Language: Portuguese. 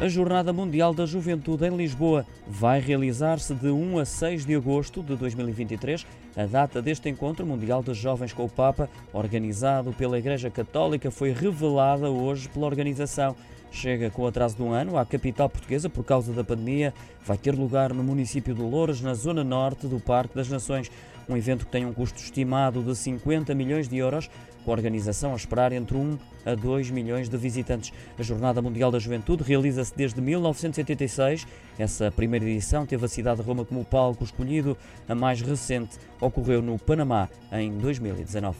A Jornada Mundial da Juventude em Lisboa vai realizar-se de 1 a 6 de agosto de 2023. A data deste encontro mundial de jovens com o Papa, organizado pela Igreja Católica, foi revelada hoje pela organização. Chega com atraso de um ano à capital portuguesa por causa da pandemia. Vai ter lugar no município de Louras, na zona norte do Parque das Nações. Um evento que tem um custo estimado de 50 milhões de euros, com a organização a esperar entre 1 a 2 milhões de visitantes. A Jornada Mundial da Juventude realiza-se desde 1986. Essa primeira edição teve a cidade de Roma como palco escolhido. A mais recente ocorreu no Panamá em 2019.